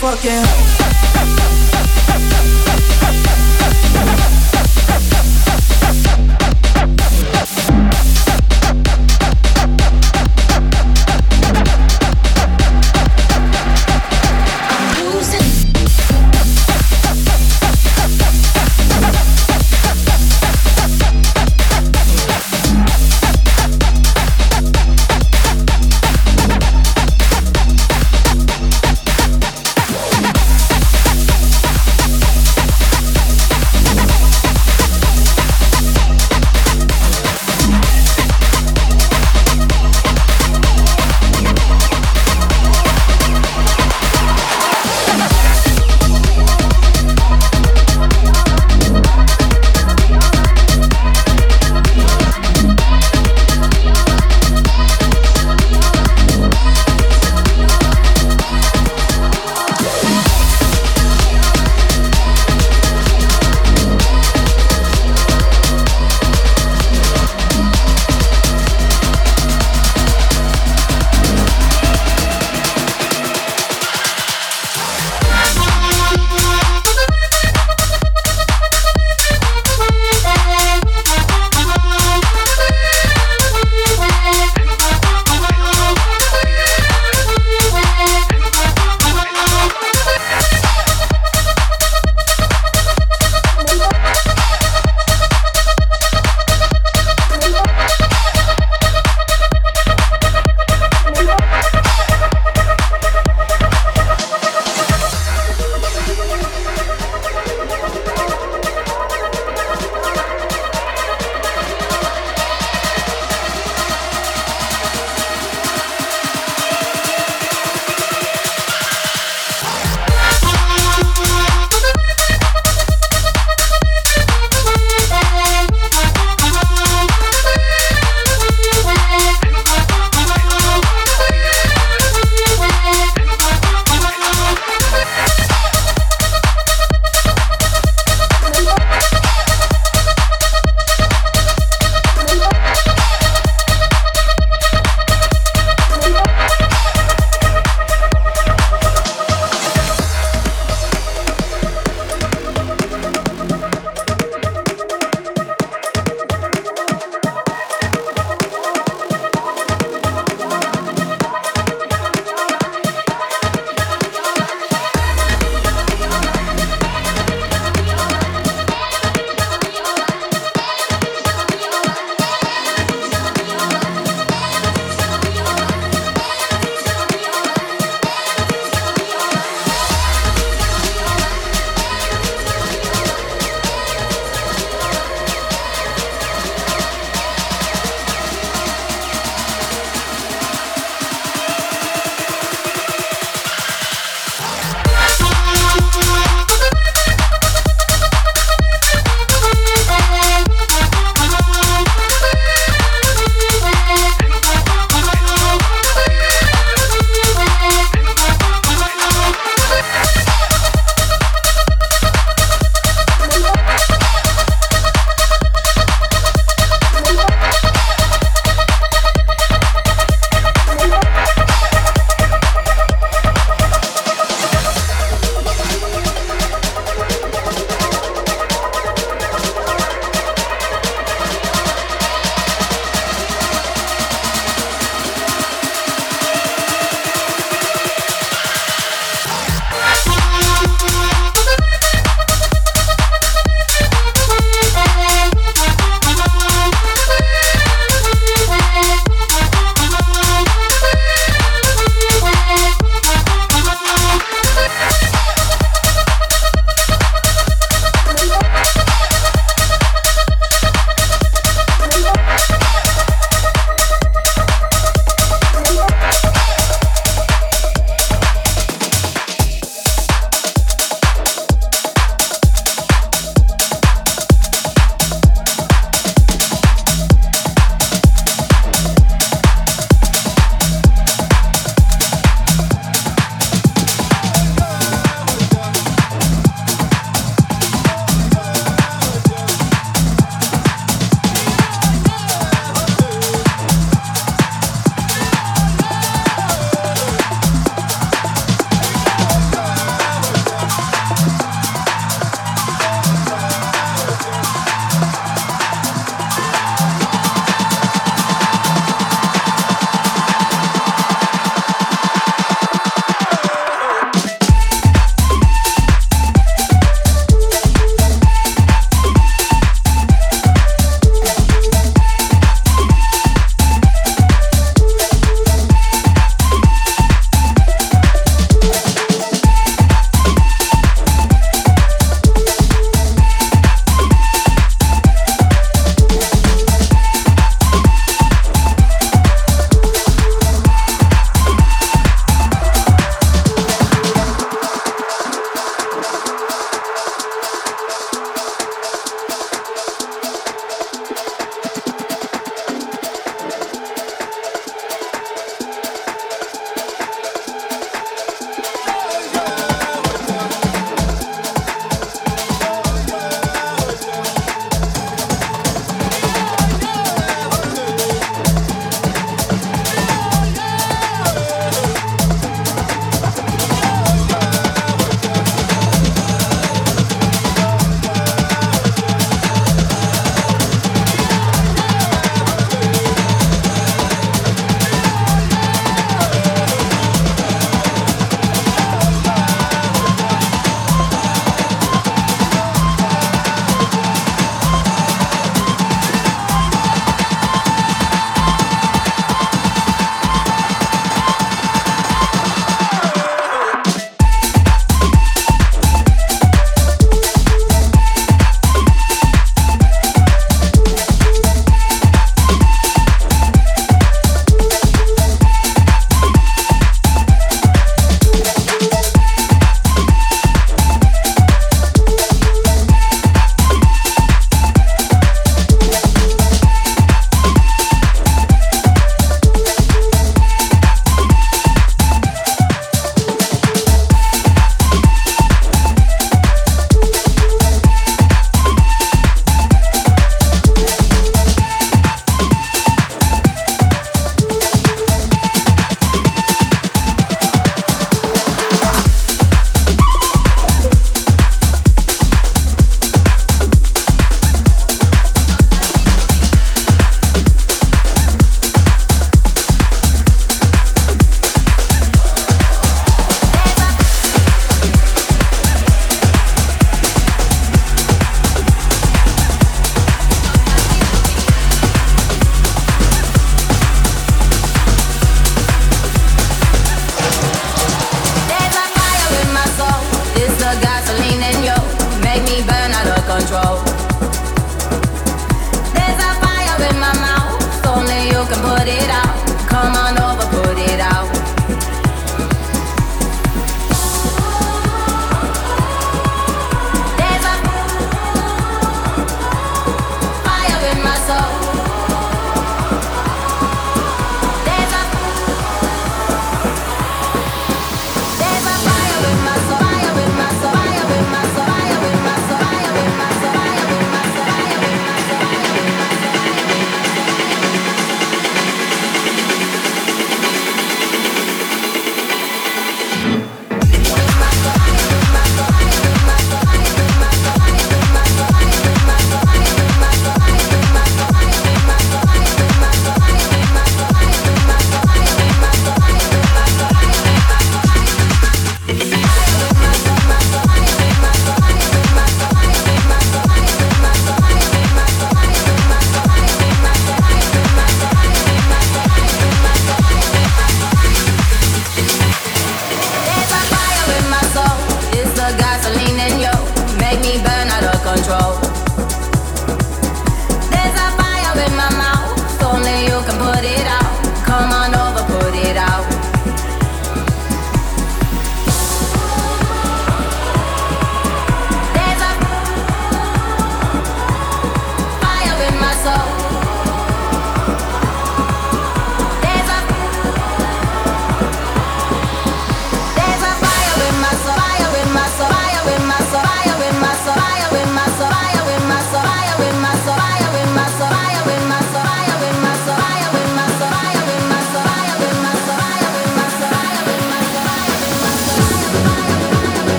fucking hoe.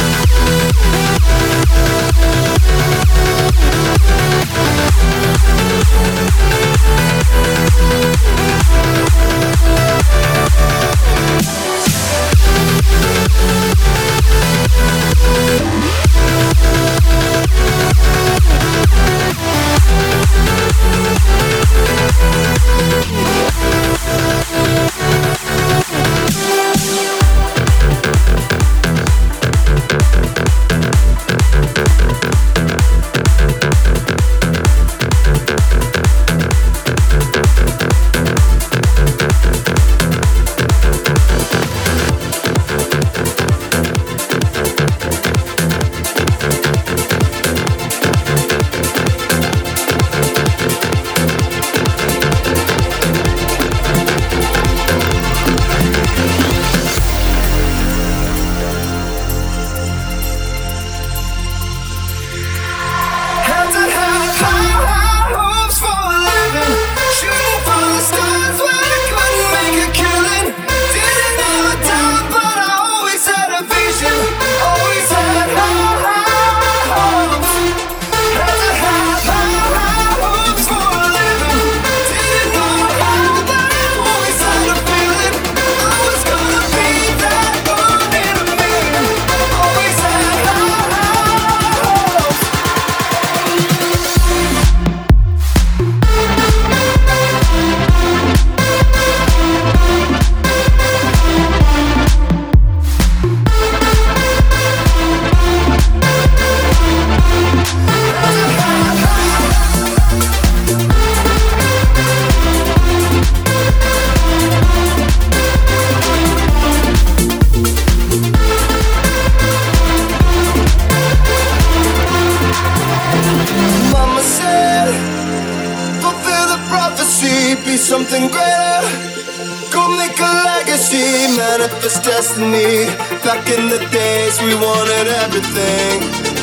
We'll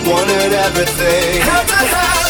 wanted everything. Had to have.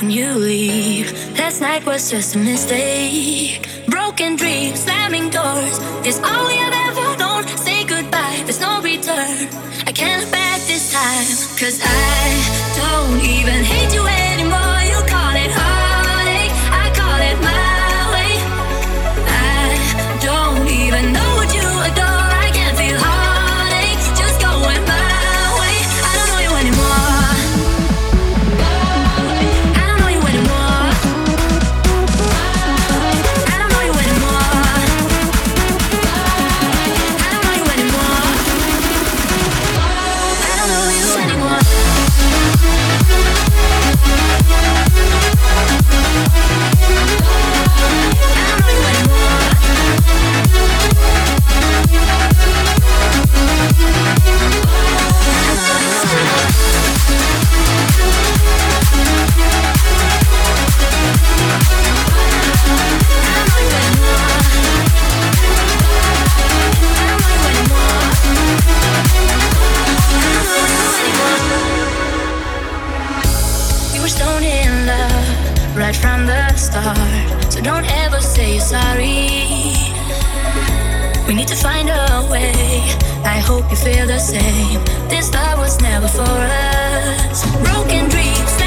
when you leave. Last night was just a mistake. Broken dreams, slamming doors. It's all we have ever known. Say goodbye, there's no return. I can't back this time. Cause I don't even hate you anymore. Stoned in love right from the start. So don't ever say you're sorry. We need to find a way. I hope you feel the same. This love was never for us. Broken dreams.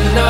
the night.